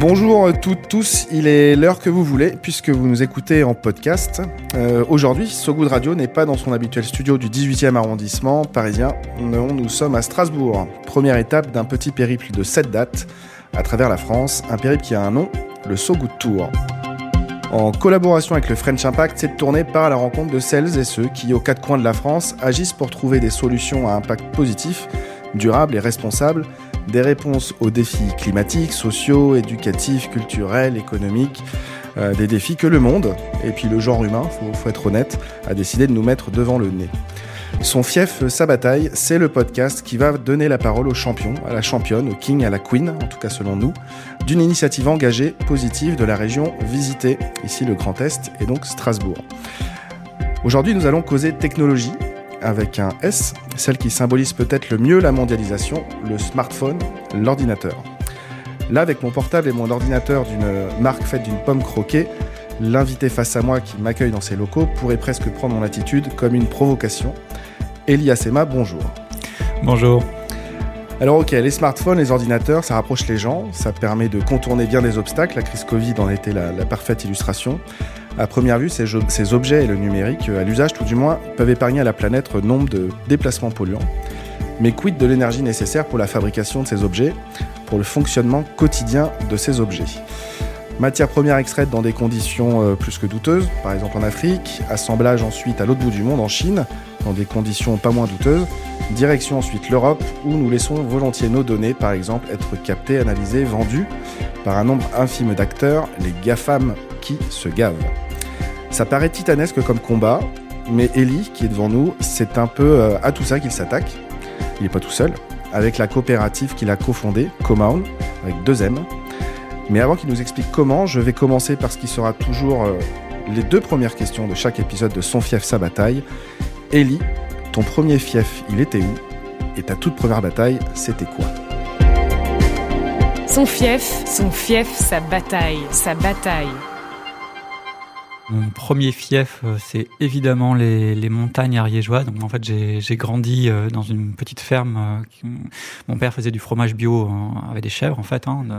Bonjour à toutes, tous, il est l'heure que vous voulez puisque vous nous écoutez en podcast. Euh, Aujourd'hui, So Good Radio n'est pas dans son habituel studio du 18e arrondissement parisien. Non, nous sommes à Strasbourg. Première étape d'un petit périple de 7 dates à travers la France, un périple qui a un nom, le So Good Tour. En collaboration avec le French Impact, cette tournée part à la rencontre de celles et ceux qui, aux quatre coins de la France, agissent pour trouver des solutions à impact positif, durables et responsables des réponses aux défis climatiques, sociaux, éducatifs, culturels, économiques, euh, des défis que le monde, et puis le genre humain, faut, faut être honnête, a décidé de nous mettre devant le nez. Son fief, sa bataille, c'est le podcast qui va donner la parole aux champions, à la championne, au king, à la queen, en tout cas selon nous, d'une initiative engagée, positive de la région visitée, ici le Grand Est et donc Strasbourg. Aujourd'hui, nous allons causer technologie avec un S, celle qui symbolise peut-être le mieux la mondialisation, le smartphone, l'ordinateur. Là, avec mon portable et mon ordinateur d'une marque faite d'une pomme croquée, l'invité face à moi qui m'accueille dans ses locaux pourrait presque prendre mon attitude comme une provocation. Elias Emma, bonjour. Bonjour. Alors ok, les smartphones, les ordinateurs, ça rapproche les gens, ça permet de contourner bien des obstacles, la crise Covid en était la, la parfaite illustration. À première vue, ces, objets et le numérique, à l'usage tout du moins, peuvent épargner à la planète nombre de déplacements polluants. Mais quid de l'énergie nécessaire pour la fabrication de ces objets, pour le fonctionnement quotidien de ces objets? Matière première extraite dans des conditions euh, plus que douteuses, par exemple en Afrique, assemblage ensuite à l'autre bout du monde, en Chine, dans des conditions pas moins douteuses, direction ensuite l'Europe, où nous laissons volontiers nos données, par exemple, être captées, analysées, vendues par un nombre infime d'acteurs, les GAFAM qui se gavent. Ça paraît titanesque comme combat, mais Eli, qui est devant nous, c'est un peu euh, à tout ça qu'il s'attaque. Il n'est pas tout seul, avec la coopérative qu'il a cofondée, Comown, avec deux M. Mais avant qu'il nous explique comment, je vais commencer par ce qui sera toujours euh, les deux premières questions de chaque épisode de Son fief, sa bataille. Eli, ton premier fief, il était où? Et ta toute première bataille, c'était quoi? Son fief, son fief, sa bataille, sa bataille. Mon premier fief, euh, c'est évidemment les, les montagnes ariégeois. Donc en fait, j'ai grandi euh, dans une petite ferme. euh, mon père faisait du fromage bio avec des chèvres, en fait, hein, de-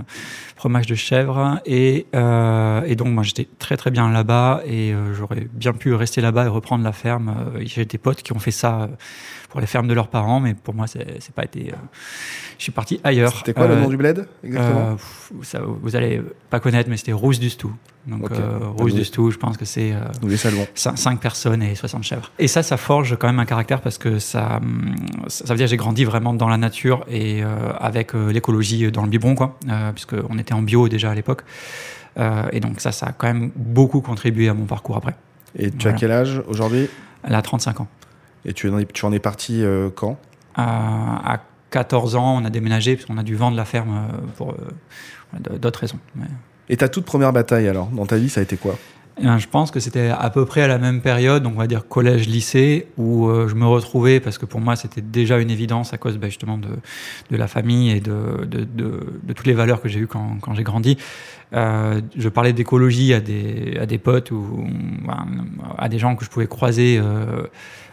fromage de chèvre. Et, euh, et donc moi, j'étais très très bien là-bas et j'aurais bien pu rester là-bas et reprendre la ferme. J'ai des potes qui ont fait ça pour les fermes de leurs parents, mais pour moi, c'est pas été. euh, je suis parti ailleurs. C'était quoi le Euh, nom du bled exactement euh, ça, vous allez pas connaître, mais c'était Rousse du Stou. Donc, Ok. euh, Bah, Rousse du Stou, je pense que c'est euh, Nous les saluons. 5 personnes et 60 chèvres. Et ça, ça forge quand même un caractère parce que ça, hum, ça veut dire que j'ai grandi vraiment dans la nature et euh, avec euh, l'écologie dans le biberon, quoi, euh, puisqu'on était en bio déjà à l'époque. Euh, et donc ça, ça a quand même beaucoup contribué à mon parcours après. Et tu as quel âge aujourd'hui? Elle a 35 ans. Et tu en es, tu en es parti euh, quand? À, à 14 ans, on a déménagé parce qu'on a dû vendre la ferme euh, pour euh, d'autres raisons. Mais- Et ta toute première bataille alors Dans ta vie, ça a été quoi? Eh bien, je pense que c'était à peu près à la même période, donc on va dire collège-lycée, où euh, je me retrouvais, parce que pour moi c'était déjà une évidence à cause bah, justement de, de la famille et de, de, de, de toutes les valeurs que j'ai eues quand, quand j'ai grandi. Euh, je parlais d'écologie à des, à des potes ou à des gens que je pouvais croiser euh,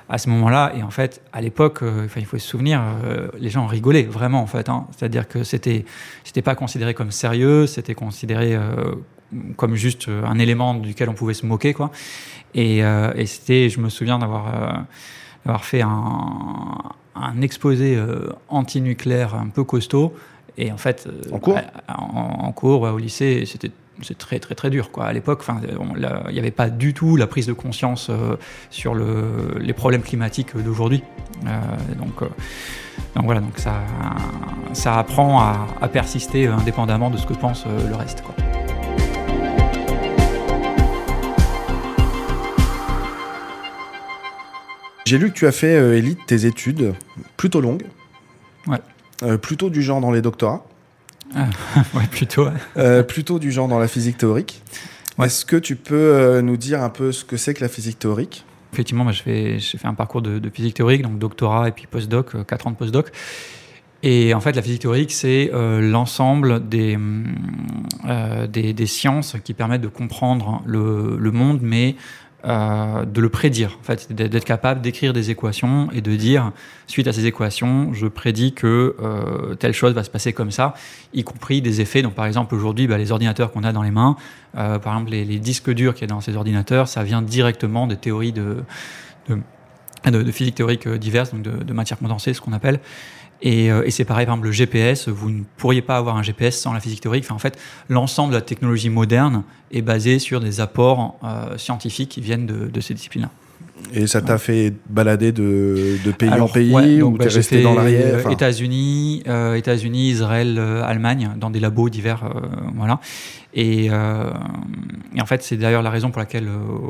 à ce moment-là. Et en fait, à l'époque, euh, il faut se souvenir, euh, les gens rigolaient vraiment en fait. Hein. C'est-à-dire que c'était, c'était pas considéré comme sérieux, c'était considéré euh, comme juste un élément duquel on pouvait se moquer, quoi. Et, et c'était, je me souviens d'avoir d'avoir fait un, un exposé anti-nucléaire un peu costaud. Et en fait, En cours en, en cours, ouais, au lycée, c'était c'est très très très dur quoi. À l'époque, il n'y avait pas du tout la prise de conscience euh, sur le, les problèmes climatiques d'aujourd'hui. Euh, donc, euh, donc voilà, donc ça, ça apprend à, à persister indépendamment de ce que pense euh, le reste. Quoi. J'ai lu que tu as fait, euh, Elite, tes études plutôt longues. Ouais. Euh, plutôt du genre dans les doctorats. ouais, plutôt. Euh, plutôt du genre dans la physique théorique. Ouais. Est-ce que tu peux euh, nous dire un peu ce que c'est que la physique théorique? Effectivement, fais- j'ai fait un parcours de, de physique théorique, donc doctorat et puis postdoc, euh, 4 ans de postdoc. Et en fait, la physique théorique, c'est euh, l'ensemble des, euh, des, des sciences qui permettent de comprendre le, le monde, mais euh, de le prédire, en fait, d'être capable d'écrire des équations et de dire, suite à ces équations, je prédis que euh, telle chose va se passer comme ça, y compris des effets. Donc, par exemple, aujourd'hui, bah, les ordinateurs qu'on a dans les mains, euh, par exemple, les, disques durs qu'il y a dans ces ordinateurs, ça vient directement des théories de, de, de physique théorique diverses, donc de, de matière condensée, ce qu'on appelle. Et, euh, et c'est pareil, par exemple, le GPS, vous ne pourriez pas avoir un GPS sans la physique théorique. Enfin, en fait, l'ensemble de la technologie moderne est basé sur des apports euh, scientifiques qui viennent de, de ces disciplines-là. Et ça t'a fait balader de, de pays Alors, en pays ouais, ou bah, t'es resté dans l'arrière enfin... États-Unis, euh, États-Unis, Israël, euh, Allemagne, dans des labos divers, euh, voilà. Et, euh, et, en fait, c'est d'ailleurs la raison pour laquelle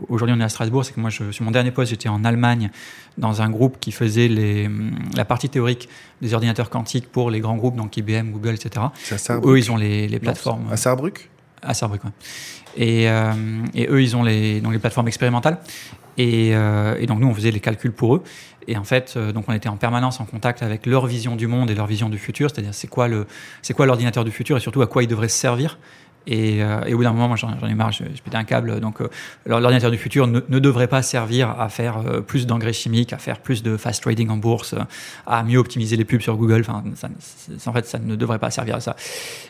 aujourd'hui on est à Strasbourg, c'est que moi, je, sur mon dernier poste, j'étais en Allemagne dans un groupe qui faisait les, la partie théorique des ordinateurs quantiques pour les grands groupes, donc IBM, Google, etc. Eux, ils ont les, les plateformes. Non, à Saarbrück? À Saarbrück, ouais. Et, euh, et, eux, ils ont les, les plateformes expérimentales. Et, euh, et, donc nous, on faisait les calculs pour eux. Et en fait, euh, donc on était en permanence en contact avec leur vision du monde et leur vision du futur, c'est-à-dire c'est quoi c'est quoi l'ordinateur du futur et surtout à quoi il devrait se servir. Et, euh, et, au bout d'un moment, moi j'en ai marre, je, je un câble. Donc euh, l'ordinateur du futur ne, devrait pas servir à faire euh, plus d'engrais chimiques, à faire plus de fast trading en bourse, à mieux optimiser les pubs sur Google. Enfin, en fait, ça ne devrait pas servir à ça.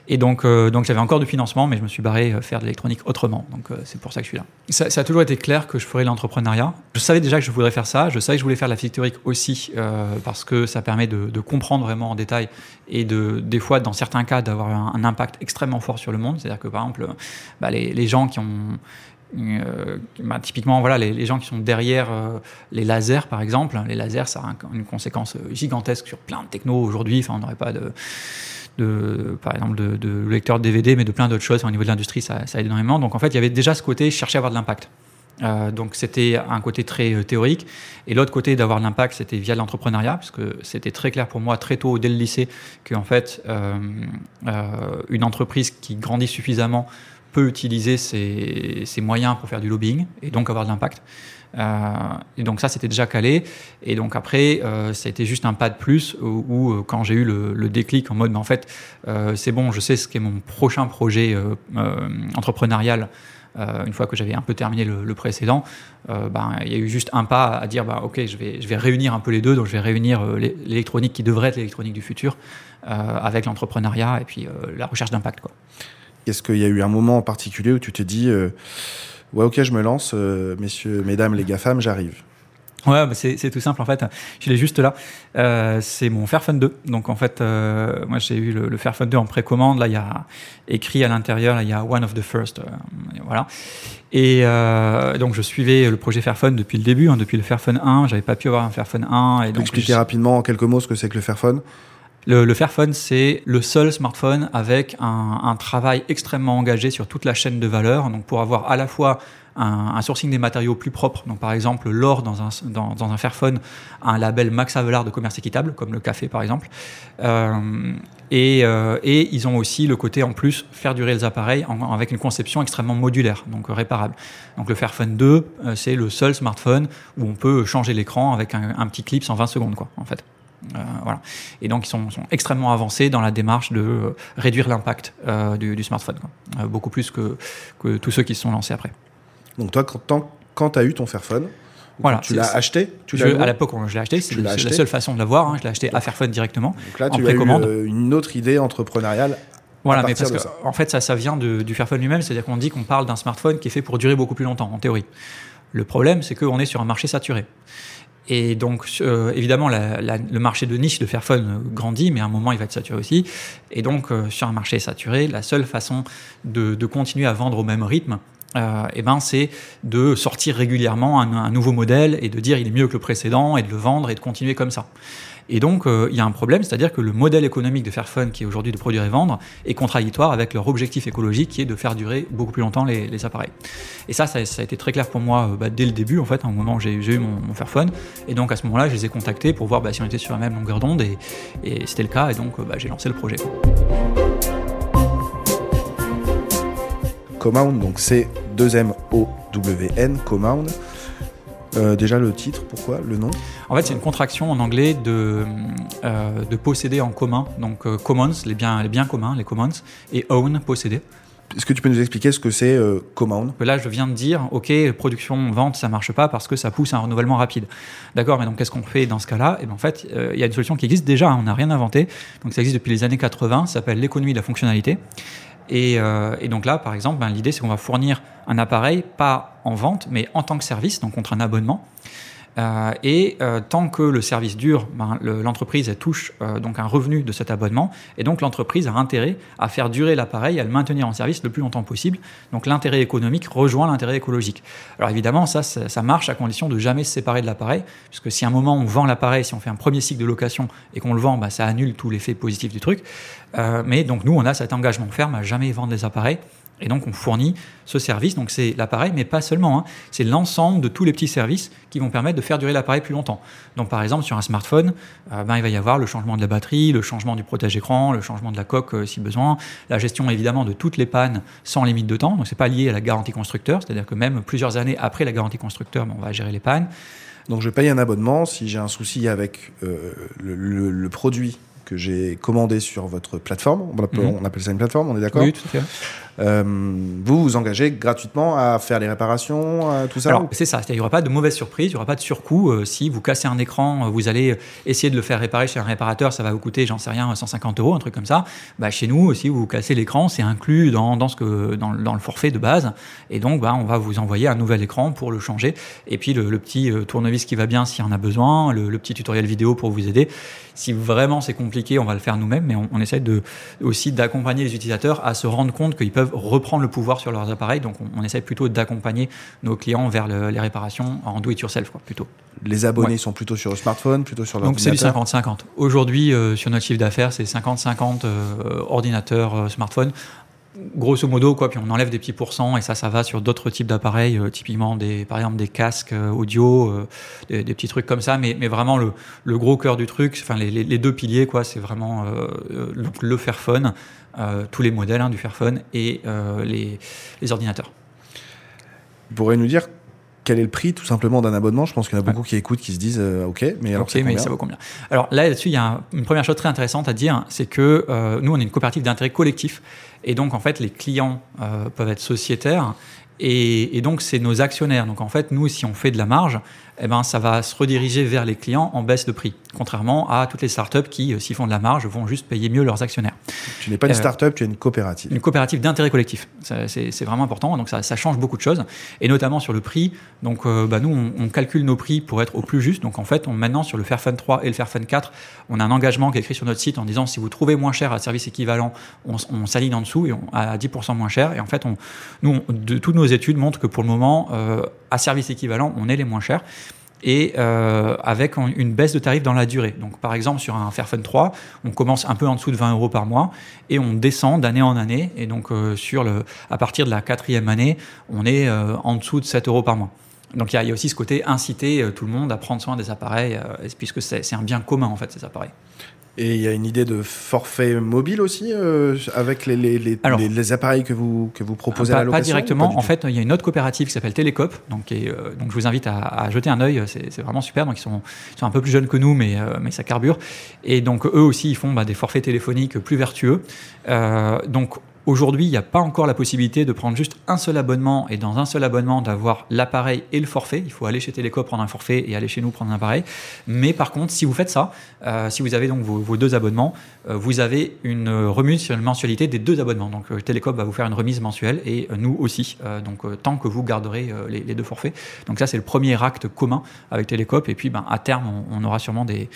Et donc, donc j'avais encore du financement, mais je me suis barré faire de l'électronique autrement. Donc c'est pour ça que je suis là. Ça, a toujours été clair que je ferais l'entrepreneuriat. Je savais déjà que je voudrais faire ça. Je savais que je voulais faire la physique théorique aussi parce que ça permet de, comprendre vraiment en détail et de, des fois, dans certains cas, d'avoir un, impact extrêmement fort sur le monde. C'est-à-dire que par exemple, bah, les, les, gens qui ont euh, bah, typiquement, voilà, les, les, gens qui sont derrière euh, les lasers, par exemple, les lasers, ça a une conséquence gigantesque sur plein de technos aujourd'hui. Enfin, on n'aurait pas de, de, par exemple, de, de lecteurs DVD, mais de plein d'autres choses. Au niveau de l'industrie, ça, ça, aide énormément. Donc, en fait, il y avait déjà ce côté chercher à avoir de l'impact. Euh, donc c'était un côté très euh, théorique. Et l'autre côté d'avoir l'impact c'était via l'entrepreneuriat parce que c'était très clair pour moi très tôt dès le lycée que en fait euh, une entreprise qui grandit suffisamment peut utiliser ses, moyens pour faire du lobbying et donc avoir de l'impact. Et donc ça c'était déjà calé. Et donc après ça a été juste un pas de plus où, quand j'ai eu le, le, déclic en mode mais en fait c'est bon je sais ce qu'est mon prochain projet entrepreneurial euh, une fois que j'avais un peu terminé le, précédent, euh, ben, il y a eu juste un pas à dire bah, ok, je vais, je vais réunir un peu les deux, donc je vais réunir euh, l'électronique qui devrait être l'électronique du futur avec l'entrepreneuriat et puis la recherche d'impact. Est-ce qu'il y a eu un moment en particulier où tu t'es dit ouais, ok, je me lance, messieurs, mesdames, les GAFAM, j'arrive? Ouais, bah c'est tout simple en fait. Je l'ai juste là. Euh, c'est mon Fairphone 2. Donc en fait, euh, moi j'ai eu le, le, Fairphone 2 en précommande. Là, il y a écrit à l'intérieur, il y a One of the First. Euh, voilà. Et euh, donc je suivais le projet Fairphone depuis le début, hein, depuis le Fairphone 1. J'avais pas pu avoir un Fairphone 1. Et donc expliquer rapidement en quelques mots ce que c'est que le Fairphone? Le, Fairphone, c'est le seul smartphone avec un, travail extrêmement engagé sur toute la chaîne de valeur. Donc pour avoir à la fois un, sourcing des matériaux plus propres. Donc, par exemple, l'or dans un, dans, dans un Fairphone un label Max Havelaar de commerce équitable, comme le café, par exemple. Euh, et, euh, et, ils ont aussi le côté, en plus, faire durer les appareils avec une conception extrêmement modulaire, donc réparable. Donc, le Fairphone 2, euh, c'est le seul smartphone où on peut changer l'écran avec un, un, petit clip en 20 secondes, quoi, en fait. Euh, voilà. Et donc, ils sont, sont, extrêmement avancés dans la démarche de euh, réduire l'impact euh, du, du, smartphone, quoi. beaucoup plus que, que tous ceux qui se sont lancés après. Donc toi, quand, tu as eu ton Fairphone, voilà, tu l'as acheté tu je, À l'époque, je l'ai acheté. C'est la seule façon de l'avoir. Hein, je l'ai acheté à Fairphone directement. Donc là, tu as eu euh, une autre idée entrepreneuriale. Voilà, mais parce que, ça. en fait, ça, ça vient de, du Fairphone lui-même. C'est-à-dire qu'on dit qu'on parle d'un smartphone qui est fait pour durer beaucoup plus longtemps, en théorie. Le problème, c'est qu'on est sur un marché saturé. Et donc, euh, évidemment, la, la, le marché de niche de Fairphone grandit, mais à un moment, il va être saturé aussi. Et donc, euh, sur un marché saturé, la seule façon de, de continuer à vendre au même rythme, euh, et ben c'est de sortir régulièrement un, un, nouveau modèle et de dire il est mieux que le précédent et de le vendre et de continuer comme ça. Et donc euh, il y a un problème, c'est-à-dire que le modèle économique de Fairphone qui est aujourd'hui de produire et vendre est contradictoire avec leur objectif écologique qui est de faire durer beaucoup plus longtemps les, appareils. Et ça, ça, a été très clair pour moi euh, bah, dès le début en fait, au moment où j'ai eu mon, Fairphone. Et donc à ce moment-là, je les ai contactés pour voir bah, si on était sur la même longueur d'onde et, c'était le cas. Et donc bah, j'ai lancé le projet. Compound, donc c'est 2M-O-W-N, Compound. Euh, déjà le titre, pourquoi le nom? En fait, c'est une contraction en anglais de, euh, de posséder en commun. Donc euh, commons, les biens, les biens communs, les commons, et own, posséder. est-ce que tu peux nous expliquer ce que c'est euh, Command Là, je viens de dire, OK, production, vente, ça marche pas parce que ça pousse un renouvellement rapide. D'accord, mais donc qu'est-ce qu'on fait dans ce cas-là? Et eh bien, en fait, euh, il y a une solution qui existe déjà, hein, on n'a rien inventé. Donc ça existe depuis les années 80, ça s'appelle l'économie de la fonctionnalité. Et, euh, et, donc là, par exemple, ben, l'idée, c'est qu'on va fournir un appareil, pas en vente, mais en tant que service, donc contre un abonnement. Euh, et euh, tant que le service dure, ben, l'entreprise touche euh, donc un revenu de cet abonnement, et donc l'entreprise a intérêt à faire durer l'appareil, à le maintenir en service le plus longtemps possible. Donc l'intérêt économique rejoint l'intérêt écologique. Alors évidemment, ça, ça, marche à condition de jamais se séparer de l'appareil, puisque si à un moment on vend l'appareil, si on fait un premier cycle de location et qu'on le vend, ben, ça annule tout l'effet positif du truc. mais donc nous, on a cet engagement ferme à jamais vendre les appareils. Et donc on fournit ce service, donc c'est l'appareil, mais pas seulement, hein. c'est l'ensemble de tous les petits services qui vont permettre de faire durer l'appareil plus longtemps. Donc par exemple sur un smartphone, euh, ben, il va y avoir le changement de la batterie, le changement du protège-écran, le changement de la coque euh, si besoin, la gestion évidemment de toutes les pannes sans limite de temps, donc c'est pas lié à la garantie constructeur, c'est-à-dire que même plusieurs années après la garantie constructeur, ben, on va gérer les pannes. Donc je paye un abonnement si j'ai un souci avec euh, le, produit que j'ai commandé sur votre plateforme. On appelle, mhm. on appelle ça une plateforme, on est d'accord Oui, tout à fait. Euh, vous vous engagez gratuitement à faire les réparations, tout ça Alors, c'est ça. Il n'y aura pas de mauvaise surprise, il n'y aura pas de surcoût. Euh, si vous cassez un écran, euh, vous allez essayer de le faire réparer chez un réparateur, ça va vous coûter, j'en sais rien, 150 euros, un truc comme ça. Bah, chez nous, si vous cassez l'écran, c'est inclus dans, dans, ce que, dans, dans, le forfait de base. Et donc, bah, on va vous envoyer un nouvel écran pour le changer. Et puis, le, petit tournevis qui va bien s'il y en a besoin, le, petit tutoriel vidéo pour vous aider. Si vraiment c'est compliqué, on va le faire nous-mêmes, mais on, on essaie de, aussi d'accompagner les utilisateurs à se rendre compte qu'ils peuvent reprendre le pouvoir sur leurs appareils. Donc on, essaie plutôt d'accompagner nos clients vers les réparations en do it yourself, quoi, plutôt. Les abonnés sont plutôt sur le smartphone, plutôt sur l'ordinateur Donc c'est du 50-50. Aujourd'hui, euh, sur notre chiffre d'affaires, c'est 50-50 euh, ordinateur, euh, smartphone grosso modo, quoi, puis on enlève des petits pourcents et ça, ça va sur d'autres types d'appareils, typiquement des, par exemple des casques audio, des, petits trucs comme ça, mais, mais vraiment le, le, gros cœur du truc, enfin les, les, deux piliers, quoi, c'est vraiment le, Fairphone, euh, tous les modèles hein, du Fairphone et euh, les, ordinateurs. Vous pourriez nous dire quel est le prix tout simplement d'un abonnement. Je pense qu'il y en a beaucoup qui écoutent, qui se disent euh, OK, mais alors mais ça vaut combien? Alors là, dessus il y a une première chose très intéressante à dire, c'est que nous, on est une coopérative d'intérêt collectif, et donc en fait, les clients peuvent être sociétaires, et, et donc c'est nos actionnaires. Donc en fait, nous, si on fait de la marge, eh ben, ça va se rediriger vers les clients en baisse de prix, contrairement à toutes les startups qui, euh, s'ils font de la marge, vont juste payer mieux leurs actionnaires. Tu n'es pas une euh, startup, tu es une coopérative. Une coopérative d'intérêt collectif. C'est vraiment important, donc ça, ça, change beaucoup de choses, et notamment sur le prix. Donc euh, bah, nous, on, calcule nos prix pour être au plus juste. Donc en fait, on, maintenant, sur le Fairphone 3 et le Fairphone 4, on a un engagement qui est écrit sur notre site en disant si vous trouvez moins cher à service équivalent, on, on s'aligne en dessous et on, à 10% moins cher. Et en fait, on, nous, de, toutes nos études montrent que pour le moment, à service équivalent, on est les moins chers et euh, avec une baisse de tarif dans la durée. Donc, par exemple, sur un Fairphone 3, on commence un peu en dessous de 20 euros par mois et on descend d'année en année. Et donc, euh, sur le, à partir de la quatrième année, on est euh, en dessous de 7 euros par mois. Donc, il y, y, a aussi ce côté inciter tout le monde à prendre soin des appareils, puisque c'est un bien commun, en fait, ces appareils. Et il y a une idée de forfait mobile aussi euh, avec les, les, les, les, appareils que vous, que vous proposez à la location Pas directement. en fait, il y a une autre coopérative qui s'appelle Télécop. Donc, euh, donc, je vous invite à, à jeter un œil. C'est vraiment super. Donc, ils sont, ils sont, un peu plus jeunes que nous, mais, euh, mais ça carbure. Et donc, eux aussi, ils font bah, des forfaits téléphoniques plus vertueux. donc, Aujourd'hui, il n'y a pas encore la possibilité de prendre juste un seul abonnement et dans un seul abonnement d'avoir l'appareil et le forfait. Il faut aller chez Téléco prendre un forfait et aller chez nous prendre un appareil. Mais par contre, si vous faites ça, euh, si vous avez donc vos, deux abonnements, euh, vous avez une remise sur une mensualité des deux abonnements. Donc euh, va vous faire une remise mensuelle et nous aussi. donc tant que vous garderez les, deux forfaits. Donc ça, c'est le premier acte commun avec Télécop. Et puis, ben, à terme, on, aura sûrement des,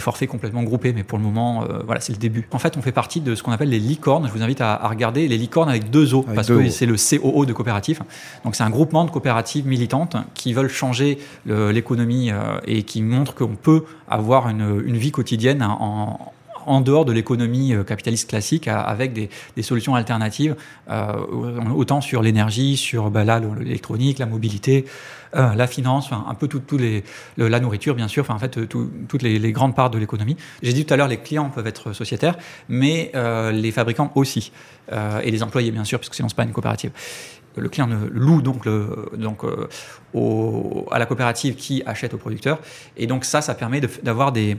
forfaits complètement groupés. Mais pour le moment, voilà, c'est le début. En fait, on fait partie de ce qu'on appelle les licornes. Je vous invite à regarder les licornes avec deux O, parce que c'est le COO de coopérative. Donc c'est un groupement de coopératives militantes qui veulent changer l'économie euh, et qui montrent qu'on peut avoir une, vie quotidienne en, en dehors de l'économie euh, capitaliste classique avec des, solutions alternatives, euh, autant sur l'énergie, sur bah, l'électronique, la mobilité, la finance, un peu tout, les, la nourriture bien sûr, enfin, en fait toutes les, grandes parts de l'économie. J'ai dit tout à l'heure, les clients peuvent être sociétaires, mais les fabricants aussi. Euh, et les employés bien sûr, parce que sinon c'est pas une coopérative. le client loue donc, le, donc euh, à la coopérative qui achète au producteur. Et donc ça, ça permet d'avoir des,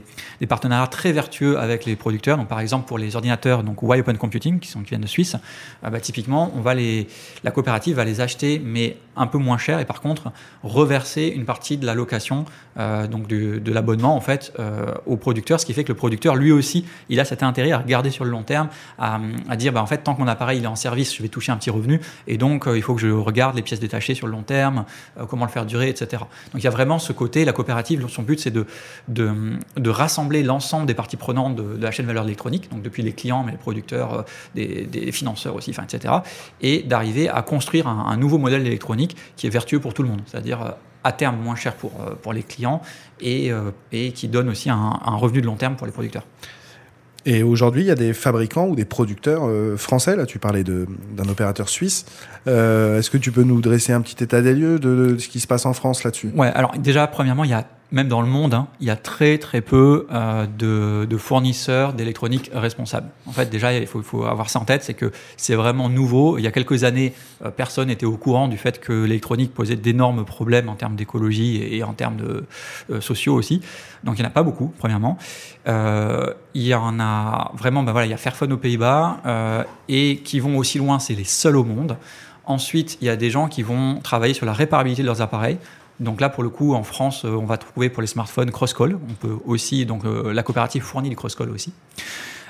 partenariats très vertueux avec les producteurs. Donc par exemple pour les ordinateurs, donc Y Open Computing, qui, viennent de Suisse, euh, bah, typiquement, on va les, la coopérative va les acheter, mais un peu moins cher, et par contre reverser une partie de la location, euh, donc de l'abonnement en fait, euh, au producteur, ce qui fait que le producteur, lui aussi, il a cet intérêt à regarder sur le long terme, à, dire, bah, en fait, tant que mon appareil il est en service, je vais toucher un petit revenu, et donc il faut que je regarde les pièces détachées sur le long terme, comment le faire durer, etc. Donc il y a vraiment ce côté, la coopérative, son but c'est de, de, rassembler l'ensemble des parties prenantes de, la chaîne de valeur électronique, donc depuis les clients, mais les producteurs, euh, des, financeurs aussi, etc. Et d'arriver à construire un, un nouveau modèle électronique qui est vertueux pour tout le monde, c'est-à-dire euh, à terme moins cher pour, euh, pour les clients et, et qui donne aussi un, un revenu de long terme pour les producteurs. Et aujourd'hui, il y a des fabricants ou des producteurs euh, français. Là, tu parlais d'un opérateur suisse. Euh, Est-ce que tu peux nous dresser un petit état des lieux de, de ce qui se passe en France là-dessus? Ouais. Alors déjà, premièrement, il y a même dans le monde, hein, il y a très très peu euh, de, fournisseurs d'électronique responsables. En fait, déjà, il faut, avoir ça en tête, c'est que c'est vraiment nouveau. Il y a quelques années, euh, personne n'était au courant du fait que l'électronique posait d'énormes problèmes en termes d'écologie et, en termes de, euh, sociaux aussi. Donc, il n'y en a pas beaucoup, premièrement. Il y en a vraiment, ben voilà, il y a Fairphone aux Pays-Bas et qui vont aussi loin, c'est les seuls au monde. Ensuite, il y a des gens qui vont travailler sur la réparabilité de leurs appareils. Donc là, pour le coup, en France, euh, on va trouver pour les smartphones Crosscall. On peut aussi, donc euh, la coopérative fournit les Crosscall aussi.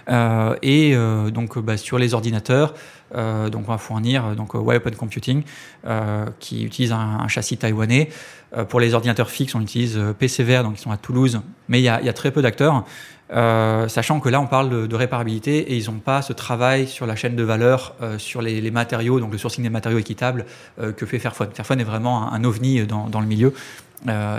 Euh, et donc bah, sur les ordinateurs, donc on va fournir donc Y Open Computing qui utilise un, châssis taïwanais. pour les ordinateurs fixes, on utilise PCVR, donc ils sont à Toulouse, mais il y a très peu d'acteurs. Euh, sachant que là on parle de, de réparabilité et ils n'ont pas ce travail sur la chaîne de valeur euh, sur les, les, matériaux, donc le sourcing des matériaux équitables euh, que fait Fairphone. Fairphone est vraiment un, un ovni dans, dans, le milieu.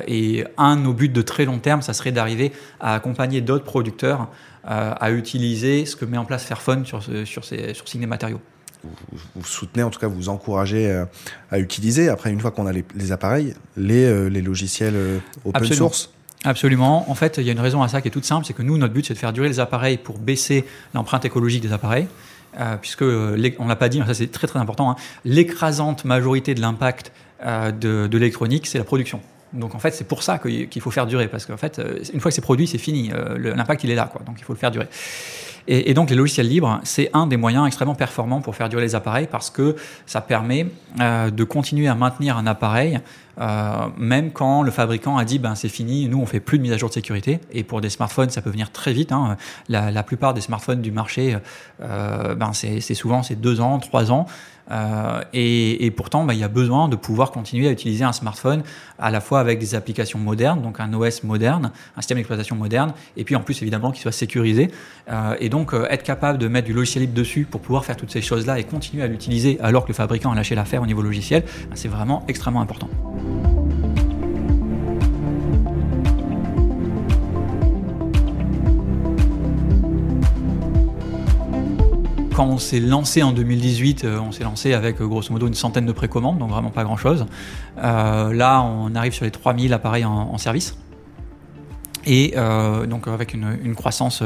et un de nos buts de très long terme, ça serait d'arriver à accompagner d'autres producteurs à utiliser ce que met en place Fairphone sur, ce, sur ces sourcing des matériaux vous, vous, soutenez, en tout cas, vous encouragez à utiliser, après, une fois qu'on a les, les, appareils, les, les logiciels open Absolument. source Absolument. En fait, il y a une raison à ça qui est toute simple, c'est que nous, notre but, c'est de faire durer les appareils pour baisser l'empreinte écologique des appareils. Euh, puisque, on l'a pas dit, mais ça c'est très très important, hein, l'écrasante majorité de l'impact euh, de, l'électronique, c'est la production. Donc en fait, c'est pour ça qu'il faut faire durer, parce qu'en fait, une fois que c'est produit, c'est fini. Euh, L'impact, il est là. Donc il faut le faire durer. Et, donc les logiciels libres, c'est un des moyens extrêmement performants pour faire durer les appareils parce que ça permet euh, de continuer à maintenir un appareil euh, même quand le fabricant a dit ben c'est fini, nous on fait plus de mise à jour de sécurité. Et pour des smartphones, ça peut venir très vite. Hein. La, la, plupart des smartphones du marché, euh, ben c'est souvent c'est deux ans, trois ans. Euh, et, pourtant, bah, il y a besoin de pouvoir continuer à utiliser un smartphone à la fois avec des applications modernes, donc un OS moderne, un système d'exploitation moderne, et puis en plus évidemment qu'il soit sécurisé. Euh, et donc euh, être capable de mettre du logiciel libre dessus pour pouvoir faire toutes ces choses-là et continuer à l'utiliser alors que le fabricant a lâché l'affaire au niveau logiciel, bah, c'est vraiment extrêmement important. Quand on s'est lancé en 2018, euh, on s'est lancé avec euh, grosso modo une centaine de précommandes, donc vraiment pas grand chose. Euh, là, on arrive sur les 3000 appareils en, service. Et donc avec une, croissance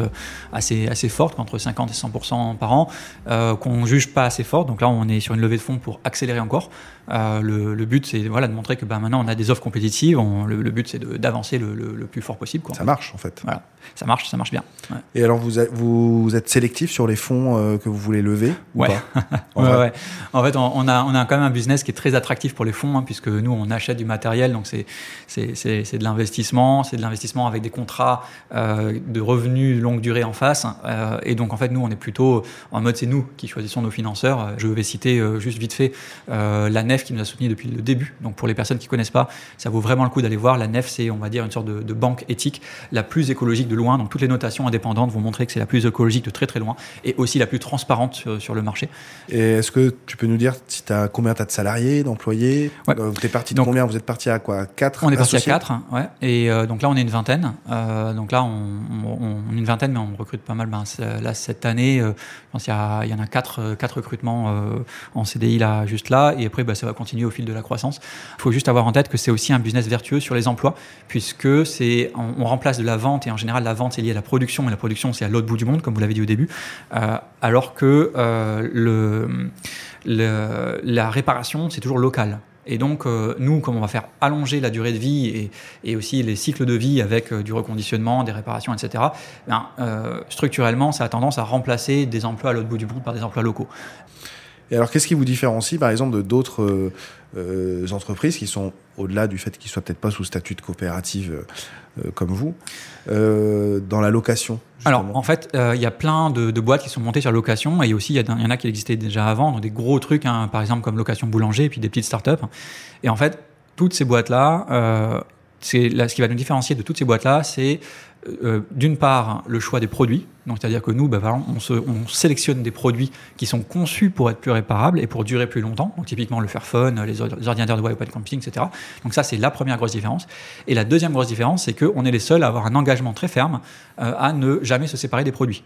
assez, assez forte, entre 50 et 100% par an, euh, qu'on juge pas assez forte. Donc là, on est sur une levée de fonds pour accélérer encore. Euh, le, le, but, c'est voilà, de montrer que bah, maintenant, on a des offres compétitives. On, le, le, but, c'est d'avancer le, le, plus fort possible. Quoi. Ça marche, en fait. Voilà. Ça marche, ça marche bien. Ouais. Et alors, vous, vous, vous, êtes sélectif sur les fonds euh, que vous voulez lever ouais. en, ouais, ouais. en fait, on, on, a, on a quand même un business qui est très attractif pour les fonds, hein, puisque nous, on achète du matériel. Donc, c'est de l'investissement. C'est de l'investissement avec des contrats euh, de revenus longue durée en face. Et donc, en fait, nous, on est plutôt en mode, c'est nous qui choisissons nos financeurs. Je vais citer juste vite fait la nef qui nous a soutenus depuis le début. Donc pour les personnes qui connaissent pas, ça vaut vraiment le coup d'aller voir. La nef, c'est on va dire une sorte de, de, banque éthique, la plus écologique de loin. Donc toutes les notations indépendantes vont montrer que c'est la plus écologique de très très loin et aussi la plus transparente sur, sur le marché. Et est-ce que tu peux nous dire si as, combien tu as de salariés, d'employés? Ouais. euh, Tu es parti de donc, combien? Vous êtes parti à quoi? 4 On est parti à 4, hein, ouais. Et euh, donc là, on est une vingtaine. Euh, donc là, on, on, est une vingtaine, mais on recrute pas mal. Ben, là, cette année, je pense qu'il y, y, en a quatre, quatre recrutements en CDI là, juste là. Et après, ben, ça va continuer au fil de la croissance. Il faut juste avoir en tête que c'est aussi un business vertueux sur les emplois, puisque c'est, on, remplace de la vente, et en général, la vente, c'est lié à la production, et la production, c'est à l'autre bout du monde, comme vous l'avez dit au début. alors que le, la réparation, c'est toujours local. Et donc, euh, nous, comme on va faire allonger la durée de vie et, aussi les cycles de vie avec euh, du reconditionnement, des réparations, etc., ben, euh, structurellement, ça a tendance à remplacer des emplois à l'autre bout du monde par des emplois locaux. Et alors, qu'est-ce qui vous différencie, par exemple, de d'autres euh, euh, entreprises qui sont au-delà du fait qu'ils soient peut-être pas sous statut de coopérative euh, comme vous, dans la location. Alors, en fait, il y a plein de, boîtes qui sont montées sur location, et aussi il y, en a qui existaient déjà avant, des gros trucs, hein, par exemple comme location boulanger, et puis des petites startups. Et en fait, toutes ces boîtes-là, c'est ce qui va nous différencier de toutes ces boîtes-là, c'est euh, d'une part le choix des produits, donc c'est-à-dire que nous, bah, on, sélectionne des produits qui sont conçus pour être plus réparables et pour durer plus longtemps, typiquement le Fairphone, les, ordinateurs de Wi-Fi camping, etc. Donc ça, c'est la première grosse différence. Et la deuxième grosse différence, c'est qu'on est les seuls à avoir un engagement très ferme euh, à ne jamais se séparer des produits.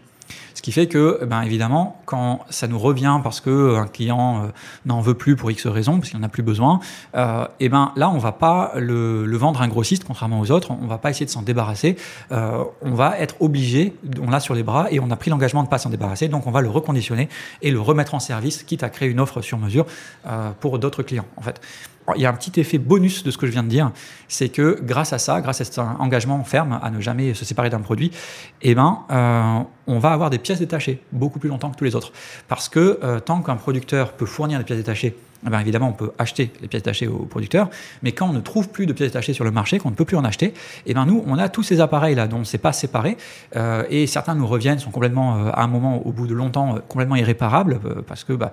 Qui fait que, ben évidemment, quand ça nous revient parce que euh, un client euh, n'en veut plus pour X raisons, parce qu'il n'en a plus besoin, euh, et ben là, on va pas le, le, vendre à un grossiste, contrairement aux autres. On va pas essayer de s'en débarrasser. On va être obligé, on l'a sur les bras et on a pris l'engagement de pas s'en débarrasser. Donc, on va le reconditionner et le remettre en service, quitte à créer une offre sur mesure pour d'autres clients, en fait il y a un petit effet bonus de ce que je viens de dire, c'est que grâce à ça, grâce à cet engagement ferme à ne jamais se séparer d'un produit, eh ben, euh, on va avoir des pièces détachées beaucoup plus longtemps que tous les autres. Parce que euh, tant qu'un producteur peut fournir des pièces détachées eh bien évidemment, on peut acheter les pièces détachées aux producteurs, mais quand on ne trouve plus de pièces détachées sur le marché, qu'on ne peut plus en acheter, eh ben nous, on a tous ces appareils-là dont on ne s'est pas séparé, euh, et certains nous reviennent, sont complètement, euh, à un moment, au bout de longtemps, euh, complètement irréparables, parce que bah,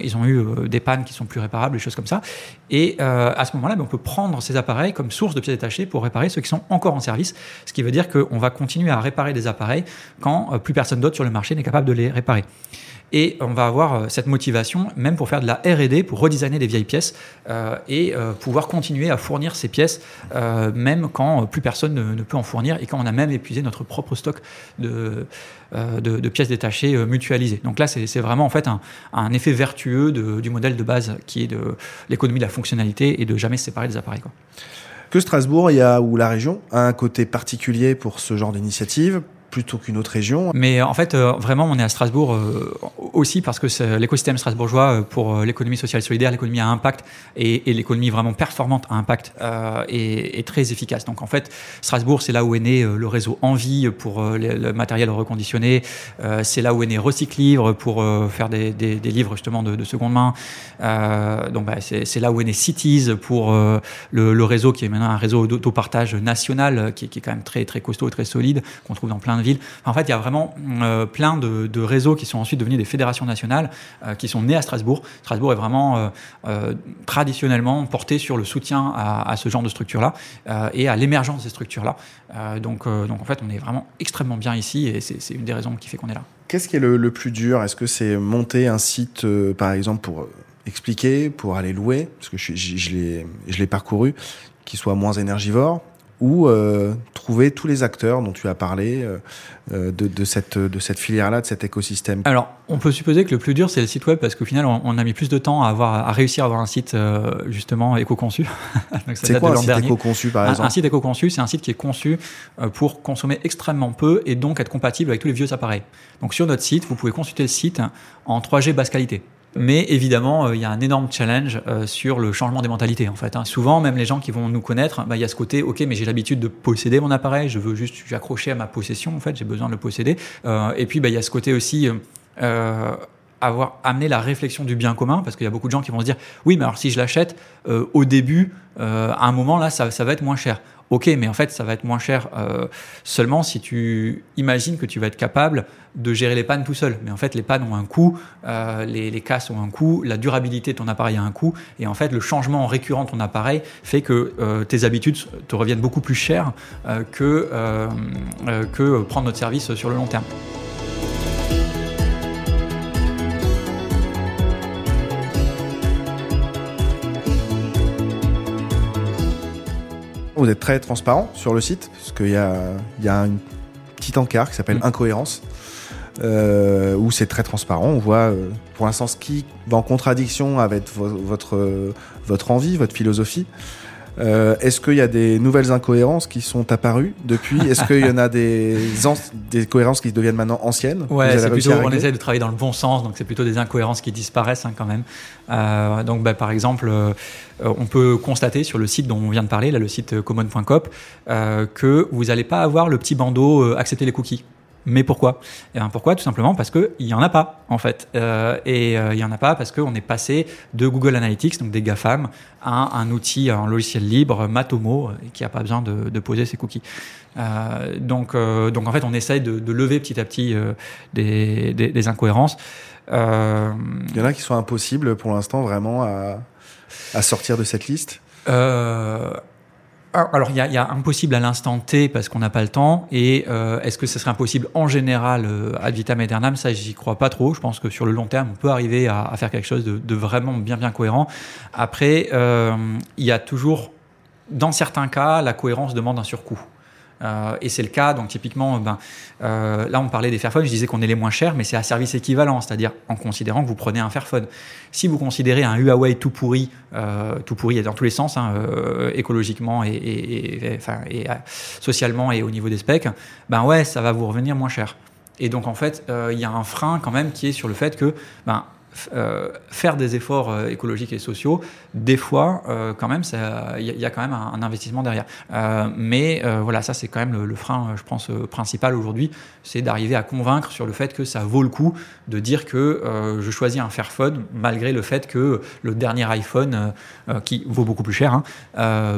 ils, ont, eu des pannes qui sont plus réparables, des choses comme ça. Et à ce moment-là, ben, on peut prendre ces appareils comme source de pièces détachées pour réparer ceux qui sont encore en service, ce qui veut dire qu'on va continuer à réparer des appareils quand plus personne d'autre sur le marché n'est capable de les réparer. Et on va avoir euh, cette motivation même pour faire de la R&D, pour redesigner des vieilles pièces euh, et euh, pouvoir continuer à fournir ces pièces même quand plus personne ne, peut en fournir et quand on a même épuisé notre propre stock de, pièces détachées mutualisées. Donc là, c'est vraiment en fait un, effet vertueux du modèle de base qui est de l'économie de la fonctionnalité et de jamais se séparer des appareils. Que Strasbourg a, ou la région a un côté particulier pour ce genre d'initiative? Plutôt qu'une autre région. Mais en fait, euh, vraiment, on est à Strasbourg euh, aussi parce que l'écosystème strasbourgeois euh, pour l'économie sociale solidaire, l'économie à impact et, l'économie vraiment performante à impact euh, est, très efficace. Donc en fait, Strasbourg, c'est là où est né le réseau Envie pour le, matériel reconditionné. c'est là où est né Recyclivre pour faire des, livres justement de, de seconde main. donc bah, c'est là où est né Cities pour le, réseau qui est maintenant un réseau d'autopartage national qui, qui, est quand même très très costaud et très solide qu'on trouve dans plein de En fait, il y a vraiment euh, plein de, réseaux qui sont ensuite devenus des fédérations nationales euh, qui sont nées à Strasbourg. Strasbourg est vraiment euh, traditionnellement porté sur le soutien à, ce genre de structures-là euh, et à l'émergence de ces structures-là. Donc, en fait, on est vraiment extrêmement bien ici et c'est une des raisons qui fait qu'on est là. Qu'est-ce qui est le, plus dur? Est-ce que c'est monter un site, par exemple, pour expliquer, pour aller louer? Parce que je, je l'ai parcouru, qui soit moins énergivore ou euh, trouver tous les acteurs dont tu as parlé euh, de, de, cette, de cette filière-là, de cet écosystème Alors, on peut supposer que le plus dur, c'est le site web, parce qu'au final, on, on, a mis plus de temps à, avoir, à réussir à avoir un site euh, justement éco-conçu. c'est quoi un site éco-conçu, par exemple un, un, site éco-conçu, c'est un site qui est conçu euh, pour consommer extrêmement peu et donc être compatible avec tous les vieux appareils. Donc, sur notre site, vous pouvez consulter le site en 3G basse qualité. Mais évidemment, euh, il y a un énorme challenge euh, sur le changement des mentalités. En fait, hein. souvent, même les gens qui vont nous connaître, bah, il y a ce côté, ok, mais j'ai l'habitude de posséder mon appareil, je veux juste, accrocher à ma possession. En fait, j'ai besoin de le posséder. Euh, et puis, bah, il y a ce côté aussi. Avoir amené la réflexion du bien commun, parce qu'il y a beaucoup de gens qui vont se dire, oui, mais alors si je l'achète au début, à un moment là, ça va être moins cher. Ok, mais en fait, ça va être moins cher euh, seulement si tu imagines que tu vas être capable de gérer les pannes tout seul. Mais en fait, les pannes ont un coût, euh, les, les casses ont un coût, la durabilité de ton appareil a un coût, et en fait, le changement récurrent de ton appareil fait que euh, tes habitudes te reviennent beaucoup plus cher que prendre notre service sur le long terme. Vous êtes très transparent sur le site, parce qu'il y a, y a une petite encart qui s'appelle Mm. Incohérence, euh, où c'est très transparent. On voit euh, pour l'instant ce qui va en contradiction avec vo- votre, euh, votre envie, votre philosophie. Euh, Est-ce qu'il y a des nouvelles incohérences qui sont apparues depuis? Est-ce qu'il y en a des, des cohérences qui deviennent maintenant anciennes? Ouais, plutôt, on essaie de travailler dans le bon sens, donc c'est plutôt des incohérences qui disparaissent hein, quand même. Euh, donc, bah, par exemple, euh, on peut constater sur le site dont on vient de parler, là, le site common.coop, euh, que vous n'allez pas avoir le petit bandeau accepter les cookies. Mais pourquoi? Eh bien, Pourquoi? Tout simplement parce qu'il n'y en a pas, en fait. Euh, et euh, il n'y en a pas parce qu'on est passé de Google Analytics, donc des GAFAM, à un outil, un logiciel libre, Matomo, euh, qui n'a pas besoin de, de poser ses cookies. Euh, donc, donc, en fait, on essaye de, de lever petit à petit des, des, des incohérences. Il y en a qui sont impossibles pour l'instant vraiment à, à sortir de cette liste? Euh, alors, il y, y a impossible à l'instant T parce qu'on n'a pas le temps. Et euh, est-ce que ce serait impossible en général euh, ad vitam aeternam? Ça, j'y crois pas trop. Je pense que sur le long terme, on peut arriver à, à faire quelque chose de, de vraiment bien, bien cohérent. Après, euh, il y a toujours, dans certains cas, la cohérence demande un surcoût. Euh, et c'est le cas, donc typiquement, ben, euh, là on parlait des Fairphone, je disais qu'on est les moins chers, mais c'est à service équivalent, c'est-à-dire en considérant que vous prenez un Fairphone. Si vous considérez un Huawei tout pourri, euh, tout pourri dans tous les sens, hein, euh, écologiquement et, et- euh, socialement et au niveau des specs, ben ouais, ça va vous revenir moins cher. Et donc en fait, euh, il y a un frein quand même qui est sur le fait que ben, euh, faire des efforts euh, écologiques et sociaux, des fois, euh, quand même, il y, a- quand même un, investissement derrière. Mais voilà, ça c'est quand même le, frein, je pense, principal aujourd'hui, c'est d'arriver à convaincre sur le fait que ça vaut le coup de dire que je choisis un Fairphone malgré le fait que le dernier iPhone, qui vaut beaucoup plus cher, hein,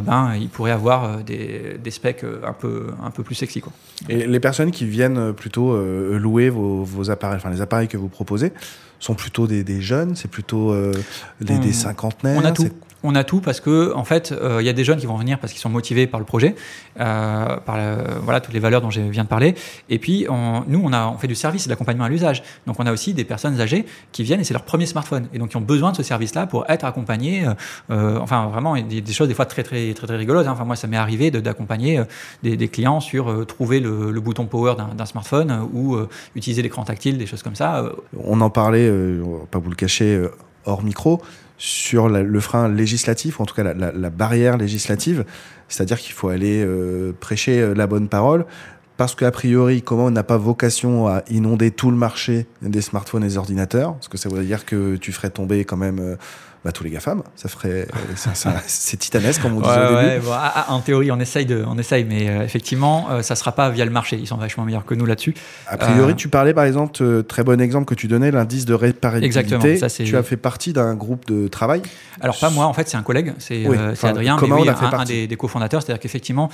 ben il pourrait avoir des, specs un peu plus sexy. Et les personnes qui viennent plutôt louer vos appareils, enfin les appareils que vous proposez, sont plutôt des, des jeunes, c'est plutôt euh, des, On- des cinquantenaires. On a tout. On a tout parce que en fait, euh, il y a des jeunes qui vont venir parce qu'ils sont motivés par le projet, euh, par voilà toutes les valeurs dont je viens de parler. Et puis nous, on a fait du service et de l'accompagnement à l'usage. Donc on a aussi des personnes âgées qui viennent et c'est leur premier smartphone et donc qui ont besoin de ce service-là pour être accompagnés. euh, enfin vraiment des, choses des fois très très très très rigolotes. hein. Enfin moi, ça m'est arrivé d'accompagner des, clients sur trouver le, le bouton power d'un smartphone ou utiliser l'écran tactile, des choses comme ça. On en parlait, pas vous le cacher, hors micro, sur le frein législatif, ou en tout cas la barrière législative, c'est-à-dire qu'il faut aller euh, prêcher euh, la bonne parole, parce qu'a priori, comment on n'a pas vocation à inonder tout le marché des smartphones et des ordinateurs, parce que ça voudrait dire que tu ferais tomber quand même euh, bah, tous les GAFAM, ça ferait, euh, c'est titanesque comme on disait au début. ouais, bon, ah, ah, en théorie, on essaye, de, on essaye mais euh, effectivement, euh, ça sera pas via le marché. Ils sont vachement meilleurs que nous là-dessus. A priori, tu parlais par exemple, très bon exemple que tu donnais, l'indice de réparabilité. Exactement, ça, tu as fait partie d'un groupe de travail? Alors pas moi, en fait, c'est un collègue, c'est Oui, enfin, Adrien, mais oui, en a fait un, un des, des cofondateurs. C'est-à-dire qu'effectivement,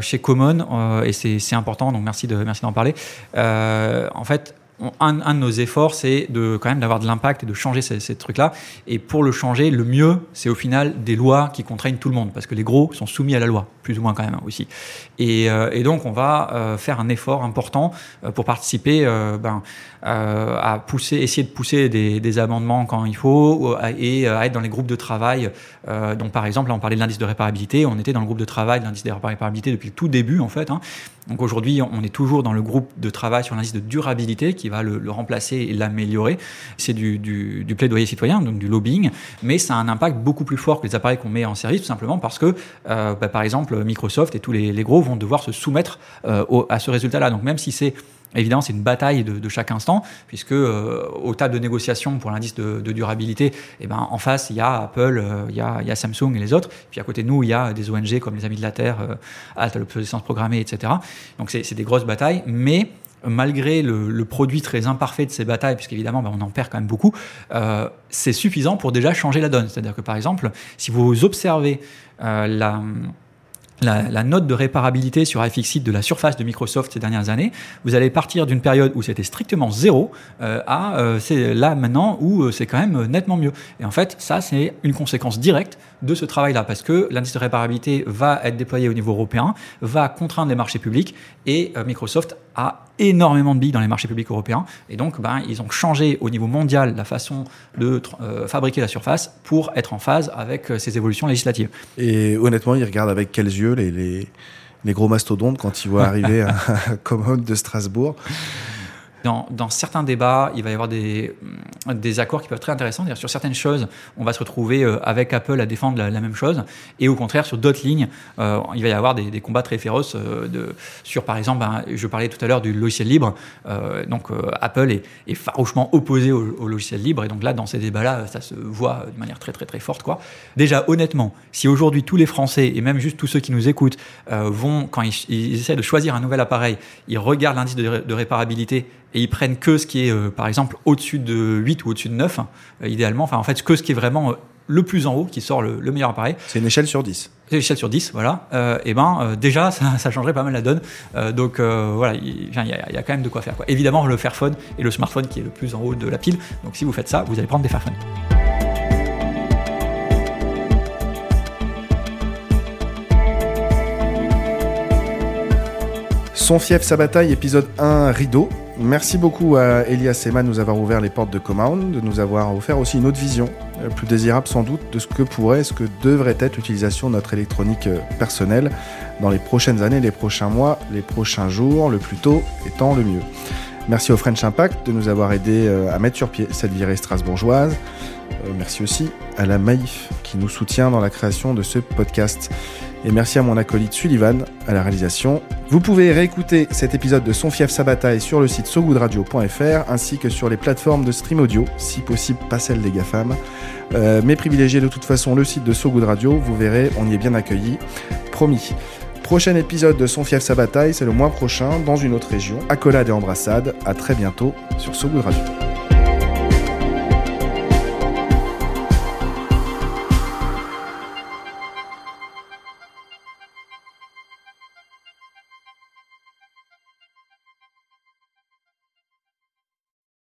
chez Common, et c'est important, donc merci de merci d'en parler. en fait. Un, de nos efforts, c'est de quand même d'avoir de l'impact et de changer ces, trucs-là. Et pour le changer, le mieux, c'est au final des lois qui contraignent tout le monde, parce que les gros sont soumis à la loi, plus ou moins quand même hein, aussi. Et, euh, et donc, on va euh, faire un effort important euh, pour participer ben, à pousser, essayer de pousser des, des amendements quand il faut, et euh, à être dans les groupes de travail. Euh, donc, par exemple, là, on parlait de l'indice de réparabilité. On était dans le groupe de travail de l'indice de réparabilité depuis le tout début, en fait. hein. Donc aujourd'hui, on est toujours dans le groupe de travail sur l'indice de durabilité qui va le, le remplacer et l'améliorer. C'est du, du, du plaidoyer citoyen, donc du lobbying, mais ça a un impact beaucoup plus fort que les appareils qu'on met en service, tout simplement parce que, euh, bah, par exemple, Microsoft et tous les, les gros vont devoir se soumettre euh, au- à ce résultat-là. Donc même si c'est Évidemment, c'est une bataille de, chaque instant, puisque euh, aux tables de négociation pour l'indice de, durabilité, eh ben, en face, il y a Apple, euh, il, y a, Samsung et les autres. Puis à côté de nous, il y a des ONG comme les Amis de la Terre, euh, Halte à l'obsolescence programmée, etc. Donc c'est des grosses batailles, mais malgré le, le produit très imparfait de ces batailles, puisqu'évidemment ben, on en perd quand même beaucoup, euh, c'est suffisant pour déjà changer la donne. C'est-à-dire que par exemple, si vous observez euh, la, la, note de réparabilité sur iFixit de la surface de Microsoft ces dernières années, vous allez partir d'une période où c'était strictement zéro euh, à euh, c'est là maintenant où euh, c'est quand même nettement mieux. Et en fait, ça c'est une conséquence directe de ce travail-là parce que l'indice de réparabilité va être déployé au niveau européen, va contraindre les marchés publics et Microsoft a énormément de billes dans les marchés publics européens. Et donc, ben, ils ont changé au niveau mondial la façon de euh, fabriquer la surface pour être en phase avec euh, ces évolutions législatives. Et honnêtement, ils regardent avec quels yeux les, les, les gros mastodontes quand ils voient arriver un commode de Strasbourg dans, certains débats, il va y avoir des, mm, accords qui peuvent être très intéressants. Sur certaines choses, on va se retrouver euh, avec Apple à défendre la, même chose. Et au contraire, sur d'autres lignes, euh, il va y avoir des, combats très féroces euh, sur, par exemple, ben, je parlais tout à l'heure du logiciel libre. donc, Apple est, farouchement opposé au, logiciel libre. Et donc là, dans ces débats-là, ça se voit de manière très, très, très forte. Quoi. Déjà, honnêtement, si aujourd'hui tous les Français, et même juste tous ceux qui nous écoutent, vont, quand ils, essaient de choisir un nouvel appareil, ils regardent l'indice de réparabilité et ils prennent que ce qui est, euh, par exemple, au-dessus de 8 ou au-dessus de 9, euh, idéalement. Enfin, en fait, que ce qui est vraiment euh, le plus en haut, qui sort le, meilleur appareil. C'est une échelle sur 10. C'est une échelle sur 10, voilà. et ben, déjà, ça, changerait pas mal la donne. donc, voilà, il y, a quand même de quoi faire. Quoi. Évidemment, le Fairphone et le smartphone qui est le plus en haut de la pile. Donc, si vous faites ça, vous allez prendre des Fairphones. Son fief, sa bataille, épisode 1, rideau. Merci beaucoup à Elias Ema de nous avoir ouvert les portes de Command, de nous avoir offert aussi une autre vision, euh, plus désirable sans doute, de ce que pourrait, ce que devrait être l'utilisation de notre électronique euh, personnelle dans les prochaines années, les prochains mois, les prochains jours, le plus tôt étant le mieux. Merci au French Impact de nous avoir aidé euh, à mettre sur pied cette virée strasbourgeoise. Merci aussi à la Maïf qui nous soutient dans la création de ce podcast. Et merci à mon acolyte Sullivan à la réalisation. Vous pouvez réécouter cet épisode de Son Fief sa bataille sur le site sogoodradio.fr ainsi que sur les plateformes de stream audio, si possible pas celle des GAFAM. Euh, mais privilégiez de toute façon le site de So Radio, vous verrez, on y est bien accueilli. Promis. Prochain épisode de Son Fief sa bataille, c'est le mois prochain dans une autre région. Accolade et embrassade, à très bientôt sur So Radio.